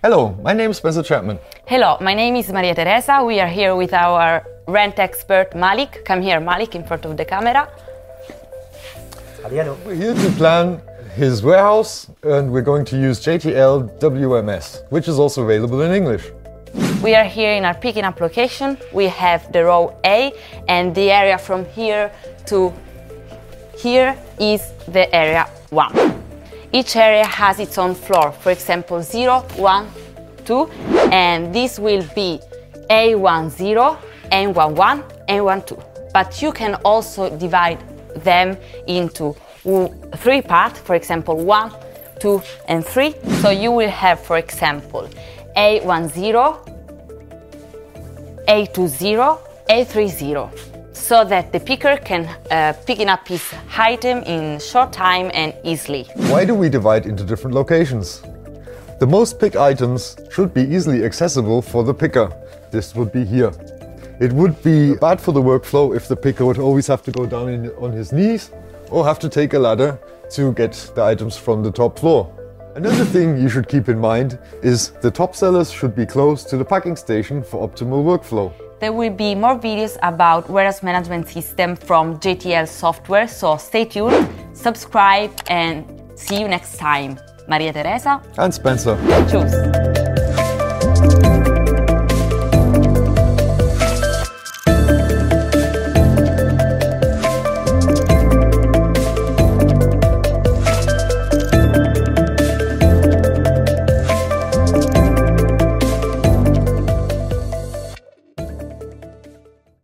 Hello, my name is Spencer Chapman. Hello, my name is Maria Teresa. We are here with our rent expert Malik. Come here, Malik, in front of the camera. Hello. We're here to plan his warehouse and we're going to use JTL WMS, which is also available in English. We are here in our picking up location. We have the row A and the area from here to here is the area 1. Each area has its own floor, for example 0, 1, 2 and this will be A10, N11, N12. But you can also divide them into three parts, for example 1, 2 and 3. So you will have, for example, A10, A20, A30 so that the picker can uh, pick up his item in short time and easily. Why do we divide into different locations? The most picked items should be easily accessible for the picker. This would be here. It would be bad for the workflow if the picker would always have to go down in, on his knees or have to take a ladder to get the items from the top floor. Another thing you should keep in mind is the top sellers should be close to the packing station for optimal workflow. There will be more videos about warehouse management system from JTL software, so stay tuned, subscribe and see you next time. Maria Teresa and Spencer. Choose.